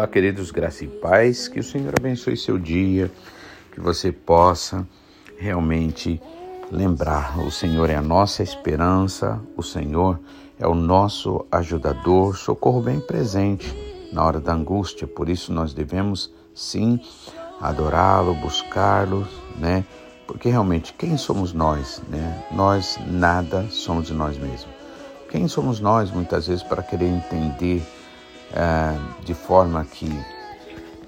Olá, queridos, graça e paz, que o Senhor abençoe seu dia, que você possa realmente lembrar: o Senhor é a nossa esperança, o Senhor é o nosso ajudador, socorro bem presente na hora da angústia, por isso nós devemos sim adorá-lo, buscá-lo, né? Porque realmente quem somos nós, né? Nós nada somos de nós mesmos. Quem somos nós muitas vezes para querer entender ah, de forma que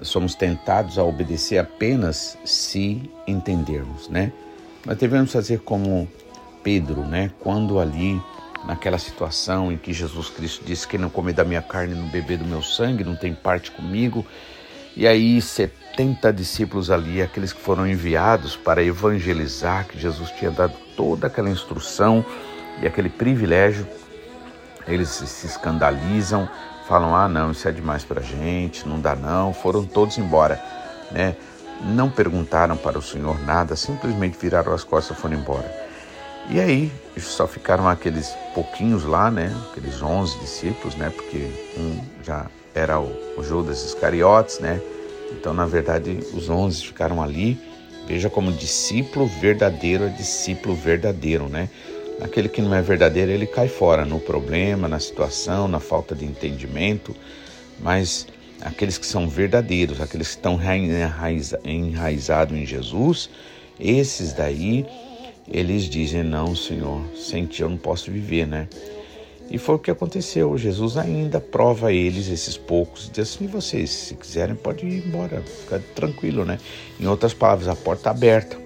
somos tentados a obedecer apenas se entendermos, né? Mas devemos fazer como Pedro, né? Quando ali naquela situação em que Jesus Cristo disse que não comer da minha carne, não beber do meu sangue, não tem parte comigo. E aí 70 discípulos ali, aqueles que foram enviados para evangelizar, que Jesus tinha dado toda aquela instrução e aquele privilégio, eles se escandalizam, falam: ah, não, isso é demais para gente, não dá não. Foram todos embora, né? Não perguntaram para o Senhor nada, simplesmente viraram as costas e foram embora. E aí só ficaram aqueles pouquinhos lá, né? Aqueles onze discípulos, né? Porque um já era o, o Judas Iscariotes, né? Então, na verdade, os onze ficaram ali. Veja como discípulo verdadeiro é discípulo verdadeiro, né? Aquele que não é verdadeiro, ele cai fora no problema, na situação, na falta de entendimento. Mas aqueles que são verdadeiros, aqueles que estão enraizados em Jesus, esses daí, eles dizem: Não, Senhor, sem ti eu não posso viver, né? E foi o que aconteceu. Jesus ainda prova eles, esses poucos, e diz assim: vocês, se quiserem, pode ir embora, fica tranquilo, né? Em outras palavras, a porta aberta.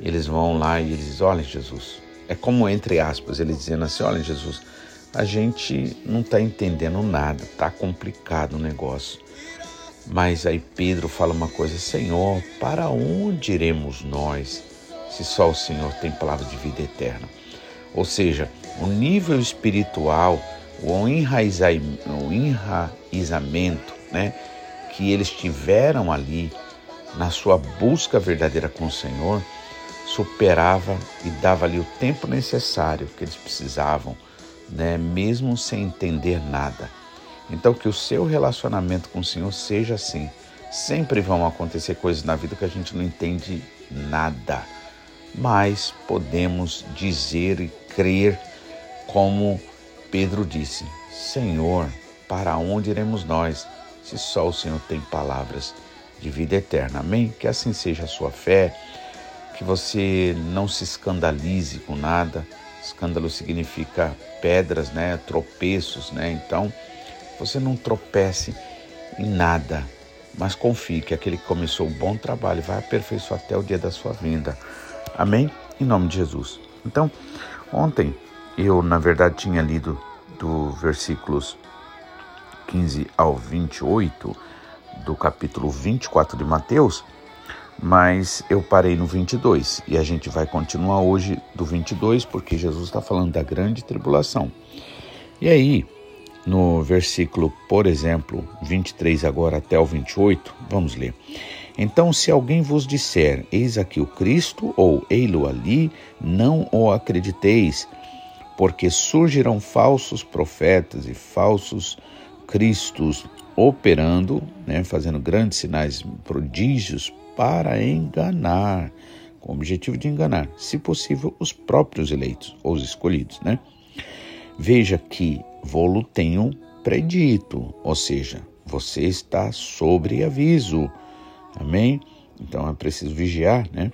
Eles vão lá e eles dizem: olha, Jesus, é como entre aspas, ele dizendo assim: olha, Jesus, a gente não está entendendo nada, está complicado o negócio. Mas aí Pedro fala uma coisa: Senhor, para onde iremos nós, se só o Senhor tem palavra de vida eterna? Ou seja, o nível espiritual, o, enraizamento né, que eles tiveram ali na sua busca verdadeira com o Senhor superava e dava ali o tempo necessário que eles precisavam, né, mesmo sem entender nada. Então que o seu relacionamento com o Senhor seja assim. Sempre vão acontecer coisas na vida que a gente não entende nada, mas podemos dizer e crer como Pedro disse: Senhor, para onde iremos nós, se só o Senhor tem palavras de vida eterna? Amém? Que assim seja a sua fé que você não se escandalize com nada. Escândalo significa pedras, né? Tropeços, né? Então, você não tropece em nada, mas confie que aquele que começou o bom trabalho vai aperfeiçoar até o dia da sua vinda. Amém? Em nome de Jesus. Então, ontem eu, na verdade, tinha lido do versículos 15 ao 28 do capítulo 24 de Mateus mas eu parei no 22 e a gente vai continuar hoje do 22 porque Jesus está falando da grande tribulação. E aí, no versículo, por exemplo, 23 agora até o 28, vamos ler. Então, se alguém vos disser, eis aqui o Cristo, ou ei-lo ali, não o acrediteis, porque surgirão falsos profetas e falsos cristos operando, né, fazendo grandes sinais, prodígios para enganar, com o objetivo de enganar, se possível, os próprios eleitos, os escolhidos, né? Veja que vou-lo tenho predito, ou seja, você está sobre aviso. Amém? Então é preciso vigiar, né?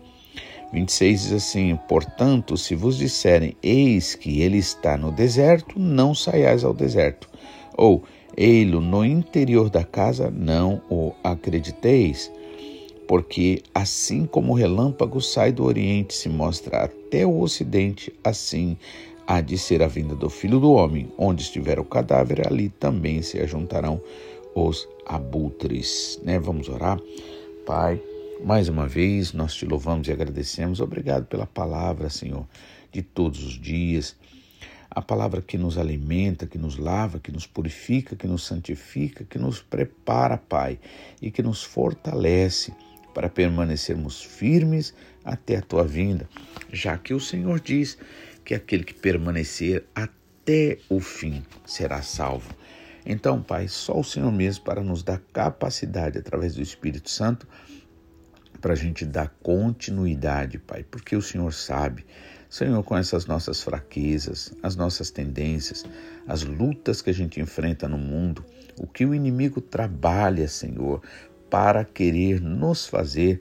26 diz assim: Portanto, se vos disserem, eis que ele está no deserto, não saiais ao deserto. Ou, ei-lo no interior da casa, não o acrediteis porque assim como o relâmpago sai do Oriente e se mostra até o Ocidente, assim há de ser a vinda do Filho do Homem. Onde estiver o cadáver, ali também se ajuntarão os abutres. Né? Vamos orar? Pai, mais uma vez nós te louvamos e agradecemos. Obrigado pela palavra, Senhor, de todos os dias. A palavra que nos alimenta, que nos lava, que nos purifica, que nos santifica, que nos prepara, Pai, e que nos fortalece para permanecermos firmes até a tua vinda, já que o Senhor diz que aquele que permanecer até o fim será salvo. Então, Pai, só o Senhor mesmo para nos dar capacidade, através do Espírito Santo, para a gente dar continuidade, Pai, porque o Senhor sabe. Senhor, com essas nossas fraquezas, as nossas tendências, as lutas que a gente enfrenta no mundo, o que o inimigo trabalha, Senhor, para querer nos fazer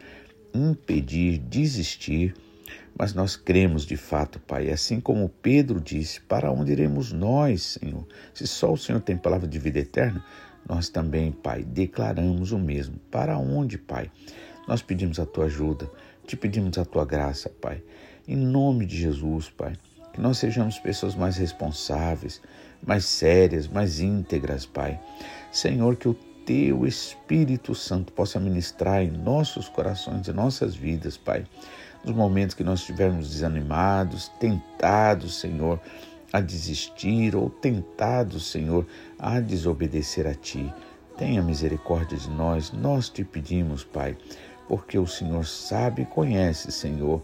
impedir, desistir, mas nós cremos de fato, Pai, assim como Pedro disse: para onde iremos nós, Senhor? Se só o Senhor tem palavra de vida eterna, nós também, Pai, declaramos o mesmo. Para onde, Pai? Nós pedimos a tua ajuda, te pedimos a tua graça, Pai. Em nome de Jesus, Pai, que nós sejamos pessoas mais responsáveis, mais sérias, mais íntegras, Pai. Senhor, que o teu Espírito Santo possa ministrar em nossos corações e nossas vidas, Pai. Nos momentos que nós estivermos desanimados, tentados, Senhor, a desistir ou tentados, Senhor, a desobedecer a Ti. Tenha misericórdia de nós, nós te pedimos, Pai porque o Senhor sabe e conhece, Senhor,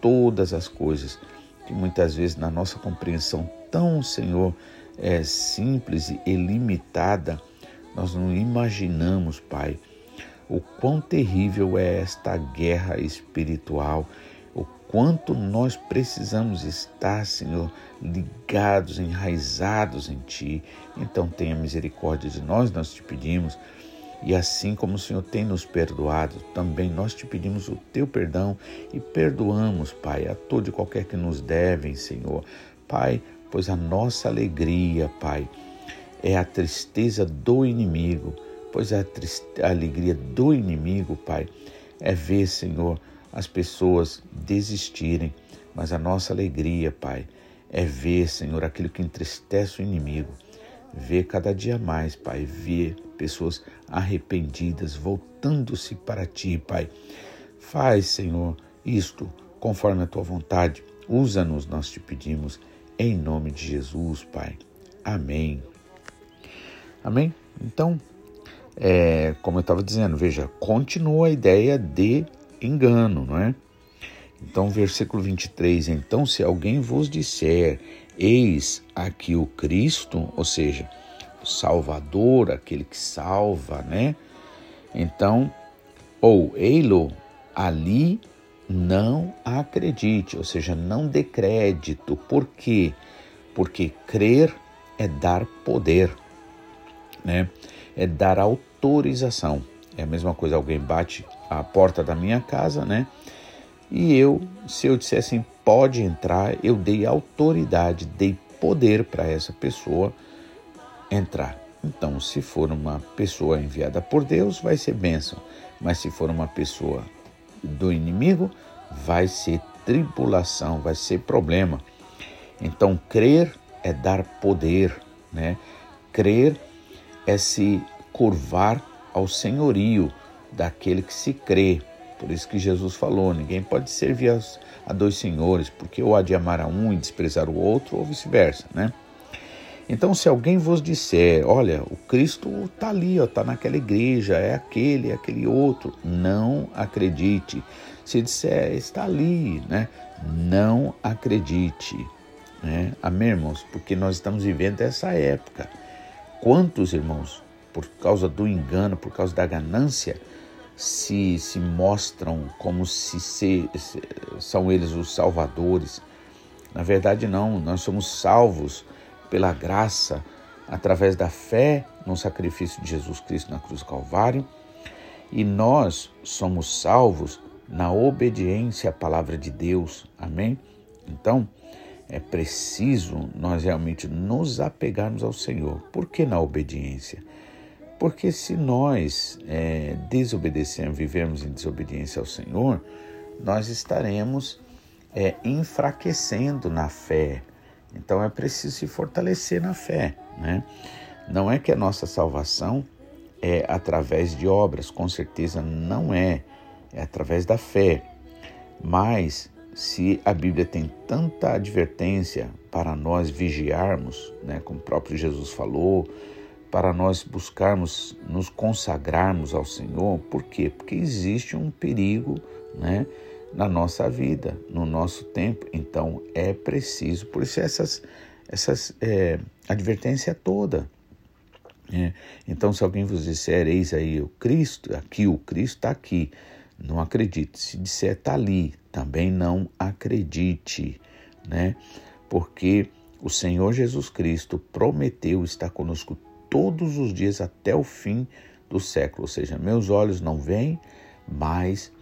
todas as coisas que muitas vezes na nossa compreensão tão, Senhor, é simples e limitada, nós não imaginamos, Pai, o quão terrível é esta guerra espiritual, o quanto nós precisamos estar, Senhor, ligados, enraizados em Ti. Então tenha misericórdia de nós, nós te pedimos e assim como o Senhor tem nos perdoado, também nós te pedimos o teu perdão e perdoamos, Pai, a todo e qualquer que nos devem, Senhor. Pai, pois a nossa alegria, Pai, é a tristeza do inimigo, pois a, a alegria do inimigo, Pai, é ver, Senhor, as pessoas desistirem, mas a nossa alegria, Pai, é ver, Senhor, aquilo que entristece o inimigo ver cada dia mais, Pai, ver pessoas arrependidas, voltando-se para Ti, Pai. Faz, Senhor, isto conforme a Tua vontade. Usa-nos, nós te pedimos, em nome de Jesus, Pai. Amém. Amém? Então, é, como eu estava dizendo, veja, continua a ideia de engano, não é? Então, versículo 23: Então, se alguém vos disser, Eis aqui o Cristo, ou seja, o Salvador, aquele que salva, né? Então, ou eilo ali não acredite, ou seja, não dê crédito. Por quê? Porque crer é dar poder, né? É dar autorização. É a mesma coisa, alguém bate a porta da minha casa, né? E eu, se eu disser assim, pode entrar, eu dei autoridade, dei poder para essa pessoa entrar. Então, se for uma pessoa enviada por Deus, vai ser bênção. Mas se for uma pessoa do inimigo, vai ser tribulação, vai ser problema. Então, crer é dar poder, né? Crer é se curvar ao senhorio daquele que se crê. Por isso que Jesus falou: ninguém pode servir a dois senhores, porque ou há de amar a um e desprezar o outro, ou vice-versa, né? Então, se alguém vos disser, olha, o Cristo está ali, está naquela igreja, é aquele, é aquele outro, não acredite. Se disser, está ali, né? Não acredite. Né? Amém, irmãos? Porque nós estamos vivendo essa época. Quantos, irmãos, por causa do engano, por causa da ganância, se, se mostram como se, se, se são eles os salvadores. Na verdade, não, nós somos salvos pela graça através da fé no sacrifício de Jesus Cristo na cruz do Calvário e nós somos salvos na obediência à palavra de Deus. Amém? Então, é preciso nós realmente nos apegarmos ao Senhor. Por que na obediência? Porque se nós é, desobedecermos, vivermos em desobediência ao Senhor, nós estaremos é, enfraquecendo na fé. Então é preciso se fortalecer na fé. Né? Não é que a nossa salvação é através de obras, com certeza não é, é através da fé. Mas se a Bíblia tem tanta advertência para nós vigiarmos, né, como o próprio Jesus falou, para nós buscarmos nos consagrarmos ao Senhor. Por quê? Porque existe um perigo, né, na nossa vida, no nosso tempo. Então é preciso, por isso essas essas é, advertência toda. É. Então, se alguém vos disser, eis aí o Cristo, aqui o Cristo está aqui, não acredite. Se disser está ali, também não acredite, né? Porque o Senhor Jesus Cristo prometeu estar conosco todos os dias até o fim do século. Ou seja, meus olhos não veem, mas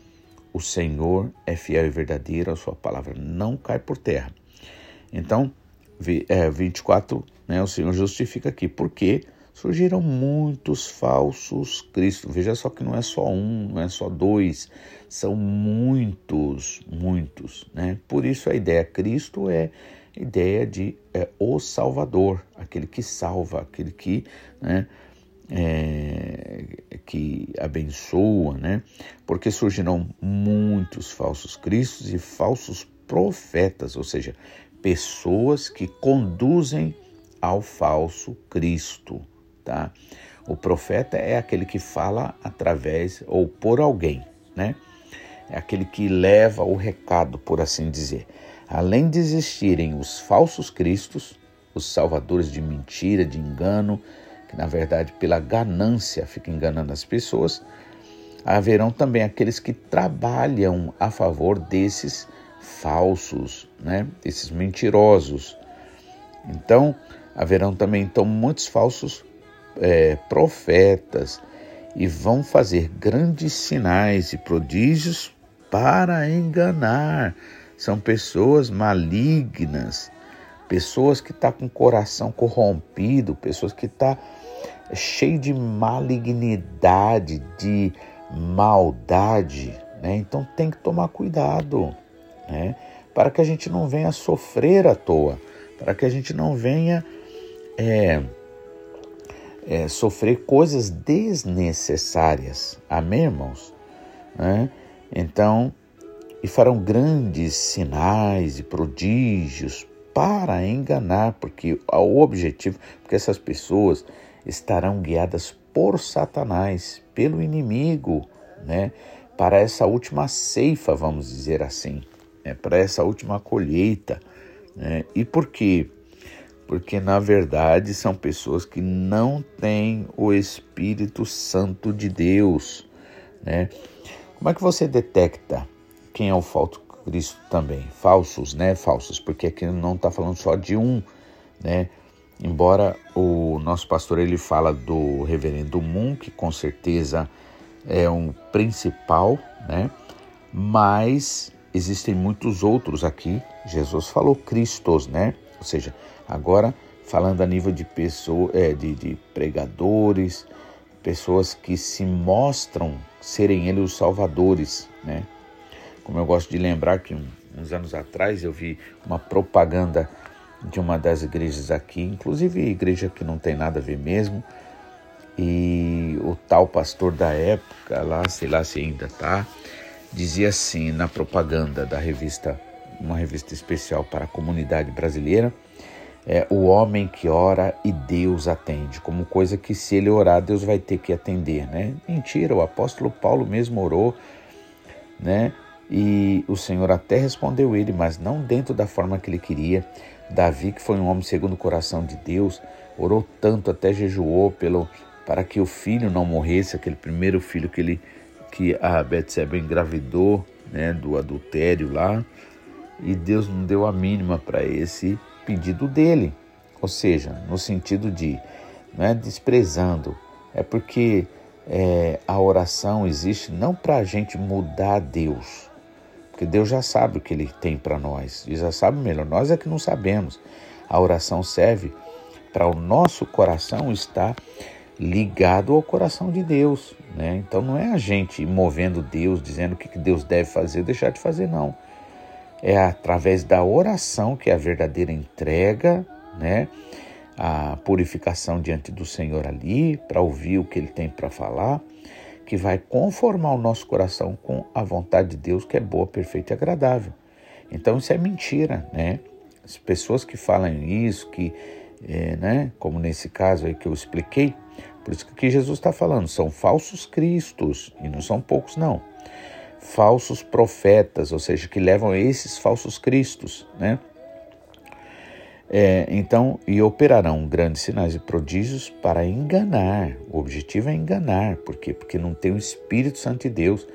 o Senhor é fiel e verdadeiro, a sua palavra não cai por terra. Então, 24, é, né, o Senhor justifica aqui, porque surgiram muitos falsos cristos. Veja só que não é só um, não é só dois, são muitos, muitos. Né? Por isso a ideia Cristo é ideia de é, o Salvador, aquele que salva, aquele que, né, é, que abençoa, né? Porque surgirão muitos falsos cristos e falsos profetas, ou seja, pessoas que conduzem ao falso Cristo, tá? O profeta é aquele que fala através ou por alguém, né? É aquele que leva o recado, por assim dizer. Além de existirem os falsos cristos, os salvadores de mentira, de engano, que na verdade pela ganância fica enganando as pessoas, haverão também aqueles que trabalham a favor desses falsos, né? Desses mentirosos. Então, haverão também então muitos falsos é, profetas e vão fazer grandes sinais e prodígios para enganar são pessoas malignas, pessoas que estão tá com o coração corrompido, pessoas que estão tá cheio de malignidade, de maldade, né? Então tem que tomar cuidado, né? Para que a gente não venha sofrer à toa, para que a gente não venha é, é, sofrer coisas desnecessárias. Amém, irmãos? Né? Então, e farão grandes sinais e prodígios para enganar, porque o objetivo, porque essas pessoas estarão guiadas por Satanás, pelo inimigo, né? Para essa última ceifa, vamos dizer assim, né? para essa última colheita. Né? E por quê? Porque na verdade são pessoas que não têm o Espírito Santo de Deus, né? Como é que você detecta quem é o falso Cristo também. Falsos, né? Falsos, porque aqui não está falando só de um, né? Embora o nosso pastor ele fala do reverendo Moon, que com certeza é um principal, né? Mas existem muitos outros aqui. Jesus falou Cristos, né? Ou seja, agora falando a nível de pessoa, é, de, de pregadores, pessoas que se mostram serem eles os salvadores, né? Como eu gosto de lembrar que uns anos atrás eu vi uma propaganda de uma das igrejas aqui, inclusive igreja que não tem nada a ver mesmo, e o tal pastor da época, lá, sei lá se ainda tá, dizia assim na propaganda da revista, uma revista especial para a comunidade brasileira, é o homem que ora e Deus atende, como coisa que se ele orar, Deus vai ter que atender, né? Mentira, o apóstolo Paulo mesmo orou, né? E o Senhor até respondeu ele, mas não dentro da forma que ele queria. Davi, que foi um homem segundo o coração de Deus, orou tanto, até jejuou pelo, para que o filho não morresse, aquele primeiro filho que ele que a Betseba engravidou, né, do adultério lá, e Deus não deu a mínima para esse pedido dele. Ou seja, no sentido de, não é desprezando, é porque é, a oração existe não para a gente mudar Deus, porque Deus já sabe o que Ele tem para nós, e já sabe melhor. Nós é que não sabemos. A oração serve para o nosso coração estar ligado ao coração de Deus. Né? Então não é a gente movendo Deus, dizendo o que Deus deve fazer deixar de fazer, não. É através da oração que é a verdadeira entrega, né? a purificação diante do Senhor ali, para ouvir o que Ele tem para falar que vai conformar o nosso coração com a vontade de Deus, que é boa, perfeita e agradável. Então isso é mentira, né? As pessoas que falam isso, que, é, né, como nesse caso aí que eu expliquei, por isso que Jesus está falando, são falsos cristos, e não são poucos não, falsos profetas, ou seja, que levam esses falsos cristos, né? É, então, e operarão grandes sinais e prodígios para enganar. O objetivo é enganar. Por quê? Porque não tem o Espírito Santo de Deus.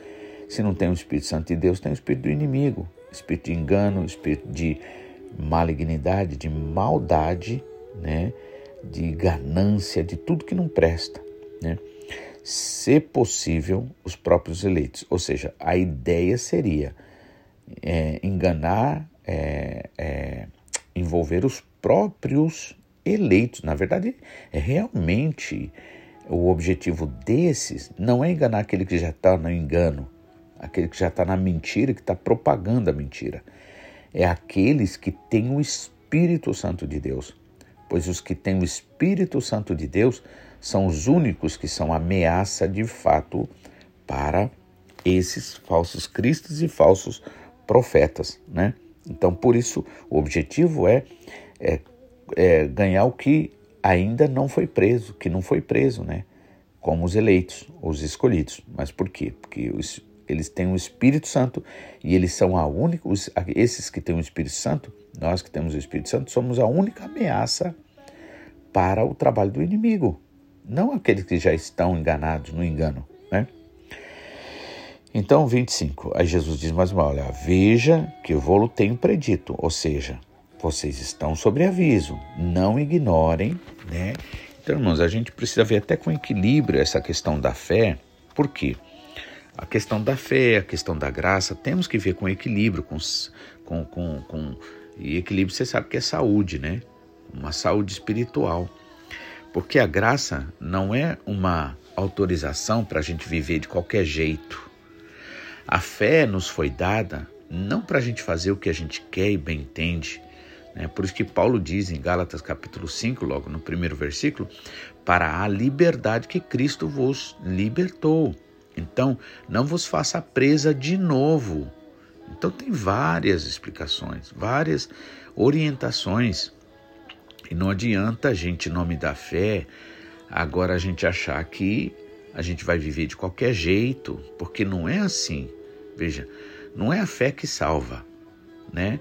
Se não tem o Espírito Santo de Deus, tem o Espírito do inimigo. Espírito de engano, espírito de malignidade, de maldade, né? de ganância, de tudo que não presta. Né? Se possível, os próprios eleitos. Ou seja, a ideia seria é, enganar, é, é, envolver os próprios eleitos. Na verdade, é realmente o objetivo desses não é enganar aquele que já está no engano, aquele que já está na mentira, que está propagando a mentira. É aqueles que têm o Espírito Santo de Deus. Pois os que têm o Espírito Santo de Deus são os únicos que são ameaça de fato para esses falsos cristos e falsos profetas, né? Então, por isso, o objetivo é, é, é, ganhar o que ainda não foi preso, que não foi preso, né? Como os eleitos, os escolhidos. Mas por quê? Porque os, eles têm o Espírito Santo e eles são a única, os, esses que têm o Espírito Santo, nós que temos o Espírito Santo, somos a única ameaça para o trabalho do inimigo, não aqueles que já estão enganados no engano, né? Então, 25, aí Jesus diz mais uma, olha, veja que eu vou tenho predito, ou seja, vocês estão sobre aviso, não ignorem, né? Então, irmãos, a gente precisa ver até com equilíbrio essa questão da fé, por quê? A questão da fé, a questão da graça, temos que ver com equilíbrio, com, com, com, com e equilíbrio você sabe que é saúde, né? Uma saúde espiritual. Porque a graça não é uma autorização para a gente viver de qualquer jeito. A fé nos foi dada não para a gente fazer o que a gente quer e bem entende. Né? Por isso que Paulo diz em Gálatas capítulo 5, logo no primeiro versículo, para a liberdade que Cristo vos libertou. Então, não vos faça presa de novo. Então, tem várias explicações, várias orientações. E não adianta a gente, em nome da fé, agora a gente achar que a gente vai viver de qualquer jeito, porque não é assim. Veja, não é a fé que salva, né?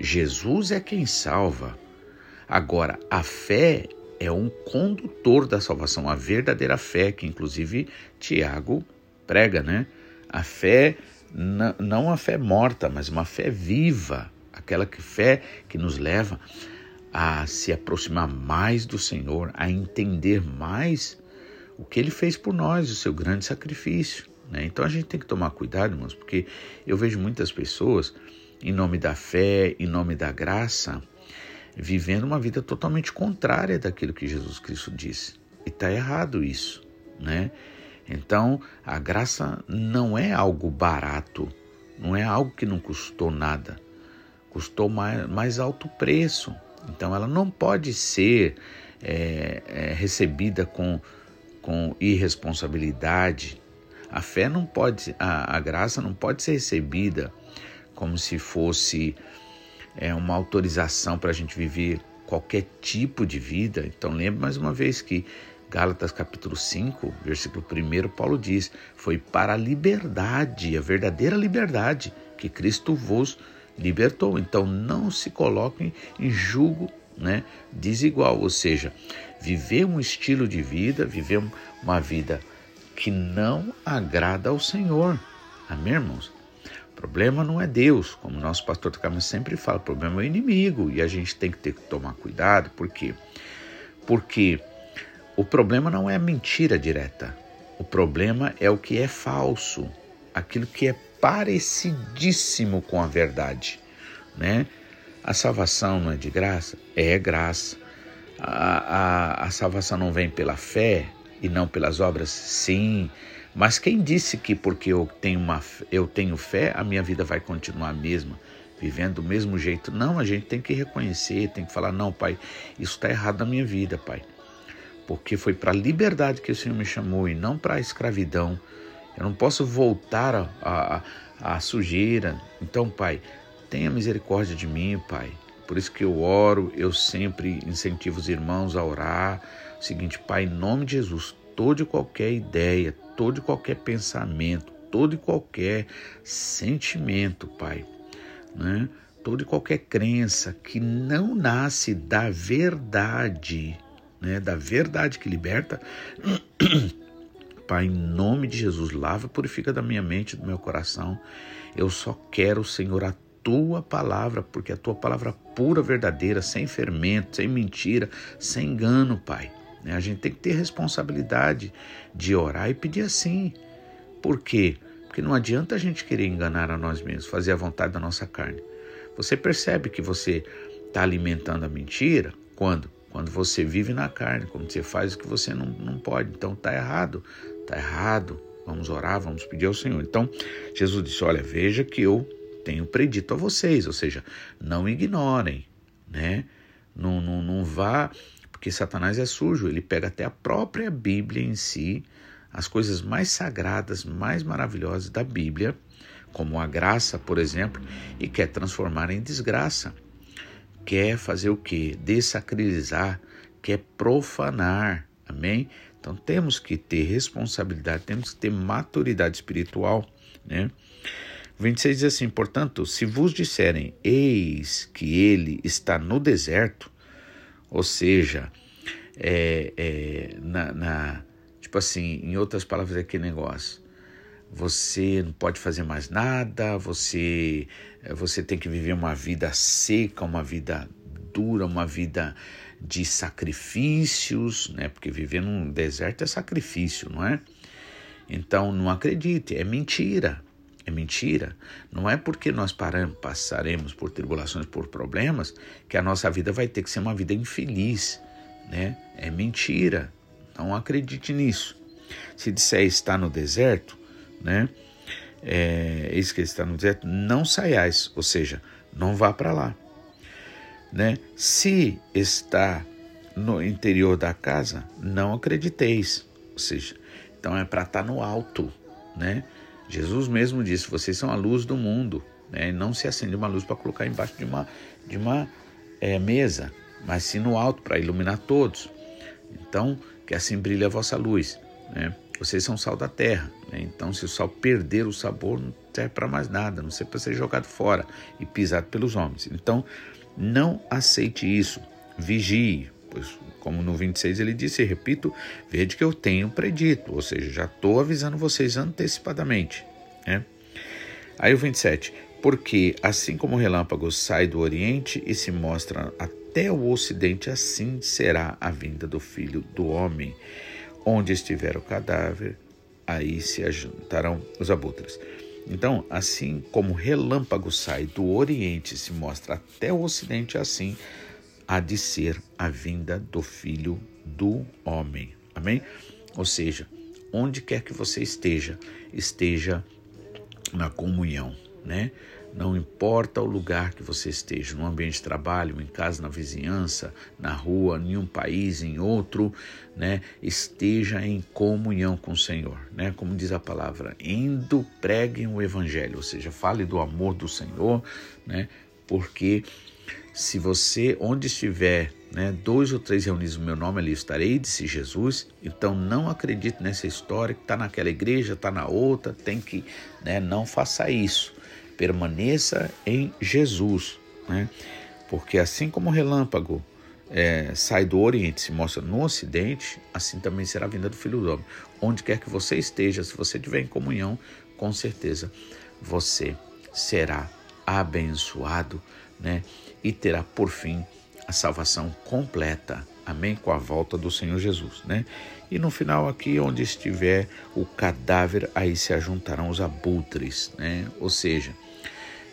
Jesus é quem salva. Agora, a fé é um condutor da salvação, a verdadeira fé, que inclusive Tiago prega, né? A fé, não a fé morta, mas uma fé viva, aquela que fé que nos leva a se aproximar mais do Senhor, a entender mais o que ele fez por nós, o seu grande sacrifício. Né? Então a gente tem que tomar cuidado, irmãos, porque eu vejo muitas pessoas, em nome da fé, em nome da graça, vivendo uma vida totalmente contrária daquilo que Jesus Cristo disse. E está errado isso, né? Então, a graça não é algo barato, não é algo que não custou nada, custou mais, mais alto preço. Então, ela não pode ser é, é, recebida com, com irresponsabilidade, a fé não pode, a, a graça não pode ser recebida como se fosse é, uma autorização para a gente viver qualquer tipo de vida. Então lembre mais uma vez que Gálatas capítulo 5, versículo 1, Paulo diz: Foi para a liberdade, a verdadeira liberdade, que Cristo vos libertou. Então não se coloquem em julgo né, desigual, ou seja, viver um estilo de vida, viver uma vida que não agrada ao Senhor. Amém, irmãos? O problema não é Deus, como nosso pastor Tocamos sempre fala, o problema é o inimigo e a gente tem que ter que tomar cuidado, por quê? Porque o problema não é a mentira direta, o problema é o que é falso, aquilo que é parecidíssimo com a verdade, né? A salvação não é de graça? É graça. A, a, a salvação não vem pela fé? e não pelas obras? Sim. Mas quem disse que porque eu tenho, uma, eu tenho fé, a minha vida vai continuar a mesma, vivendo do mesmo jeito? Não, a gente tem que reconhecer, tem que falar: não, pai, isso está errado na minha vida, pai. Porque foi para a liberdade que o Senhor me chamou e não para a escravidão. Eu não posso voltar à sujeira. Então, pai, tenha misericórdia de mim, pai. Por isso que eu oro, eu sempre incentivo os irmãos a orar Seguinte, Pai, em nome de Jesus, todo e qualquer ideia, todo e qualquer pensamento, todo e qualquer sentimento, Pai, né? toda e qualquer crença que não nasce da verdade, né, da verdade que liberta, Pai, em nome de Jesus, lava, purifica da minha mente, do meu coração. Eu só quero, Senhor, a tua palavra, porque a tua palavra pura, verdadeira, sem fermento, sem mentira, sem engano, Pai. Né? A gente tem que ter responsabilidade de orar e pedir assim. Por quê? Porque não adianta a gente querer enganar a nós mesmos, fazer a vontade da nossa carne. Você percebe que você está alimentando a mentira quando? Quando você vive na carne, quando você faz o que você não, não pode. Então está errado, está errado. Vamos orar, vamos pedir ao Senhor. Então, Jesus disse: Olha, veja que eu tenho predito a vocês, ou seja, não ignorem, né? Não, não, não vá, porque Satanás é sujo, ele pega até a própria Bíblia em si as coisas mais sagradas, mais maravilhosas da Bíblia, como a graça, por exemplo, e quer transformar em desgraça. Quer fazer o que? Desacralizar, quer profanar. Amém? Então temos que ter responsabilidade, temos que ter maturidade espiritual, né? 26 diz assim: Portanto, se vos disserem, eis que ele está no deserto, ou seja, é, é, na, na, Tipo assim, em outras palavras, é aquele negócio. Você não pode fazer mais nada, você, eh, você tem que viver uma vida seca, uma vida dura, uma vida de sacrifícios, né? Porque viver num deserto é sacrifício, não é? Então não acredite, é mentira. É mentira. Não é porque nós paramos, passaremos por tribulações, por problemas, que a nossa vida vai ter que ser uma vida infeliz, né? É mentira. Não acredite nisso. Se disser está no deserto, né? É, eis que está no deserto, não saiais, ou seja, não vá para lá. Né? Se está no interior da casa, não acrediteis, ou seja, então é para estar tá no alto, né? Jesus mesmo disse: vocês são a luz do mundo, né? Não se acende uma luz para colocar embaixo de uma de uma é, mesa, mas sim no alto para iluminar todos. Então que assim brilhe a vossa luz. Né? Vocês são sal da terra, né? então se o sal perder o sabor, não serve para mais nada, não serve para ser jogado fora e pisado pelos homens. Então, não aceite isso, vigie, pois como no 26 ele disse, repito, vede que eu tenho predito, ou seja, já estou avisando vocês antecipadamente. Né? Aí o 27, porque assim como o relâmpago sai do oriente e se mostra até o ocidente, assim será a vinda do filho do homem. Onde estiver o cadáver, aí se ajuntarão os abutres. Então, assim como o relâmpago sai do oriente e se mostra até o ocidente, assim há de ser a vinda do filho do homem. Amém? Ou seja, onde quer que você esteja, esteja na comunhão, né? Não importa o lugar que você esteja, no ambiente de trabalho, em casa, na vizinhança, na rua, em um país, em outro, né? Esteja em comunhão com o Senhor, né? Como diz a palavra, indo preguem o evangelho, ou seja, fale do amor do Senhor, né? Porque se você, onde estiver, né, dois ou três reunidos no meu nome, ali estarei, disse Jesus. Então não acredite nessa história que está naquela igreja, está na outra, tem que, né, não faça isso permaneça em Jesus, né? Porque assim como o relâmpago é, sai do Oriente e se mostra no Ocidente, assim também será a vinda do Filho do Homem. Onde quer que você esteja, se você estiver em comunhão, com certeza você será abençoado, né? E terá por fim a salvação completa. Amém? Com a volta do Senhor Jesus, né? E no final aqui, onde estiver o cadáver, aí se ajuntarão os abutres, né? Ou seja,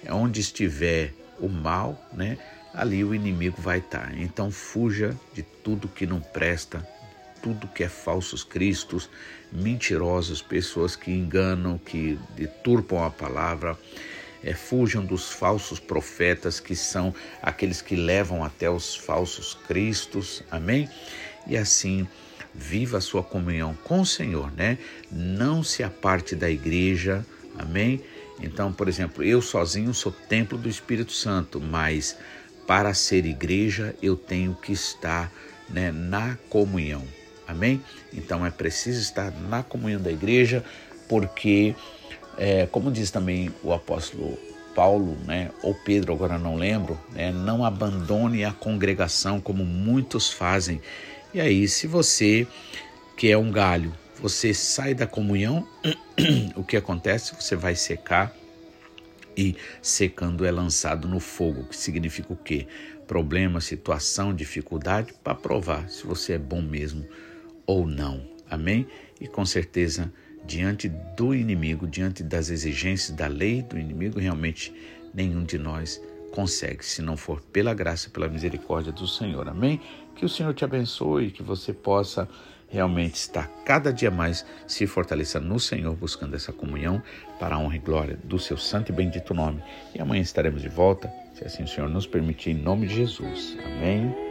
onde estiver o mal, né? Ali o inimigo vai estar. Então fuja de tudo que não presta, tudo que é falsos cristos, mentirosos, pessoas que enganam, que deturpam a palavra. É, fujam dos falsos profetas, que são aqueles que levam até os falsos cristos. Amém? E assim viva a sua comunhão com o Senhor, né? Não se aparte da igreja. Amém? Então, por exemplo, eu sozinho sou templo do Espírito Santo, mas para ser igreja eu tenho que estar né, na comunhão. Amém? Então é preciso estar na comunhão da igreja, porque, é, como diz também o apóstolo Paulo, né, ou Pedro, agora não lembro, né, não abandone a congregação como muitos fazem. E aí, se você que é um galho, você sai da comunhão, o que acontece? Você vai secar e secando é lançado no fogo, que significa o quê? Problema, situação, dificuldade, para provar se você é bom mesmo ou não. Amém? E com certeza, diante do inimigo, diante das exigências da lei do inimigo, realmente nenhum de nós consegue, se não for pela graça, pela misericórdia do Senhor. Amém? Que o Senhor te abençoe, que você possa realmente estar cada dia mais se fortalecendo no Senhor, buscando essa comunhão para a honra e glória do seu santo e bendito nome. E amanhã estaremos de volta, se assim o Senhor nos permitir, em nome de Jesus. Amém.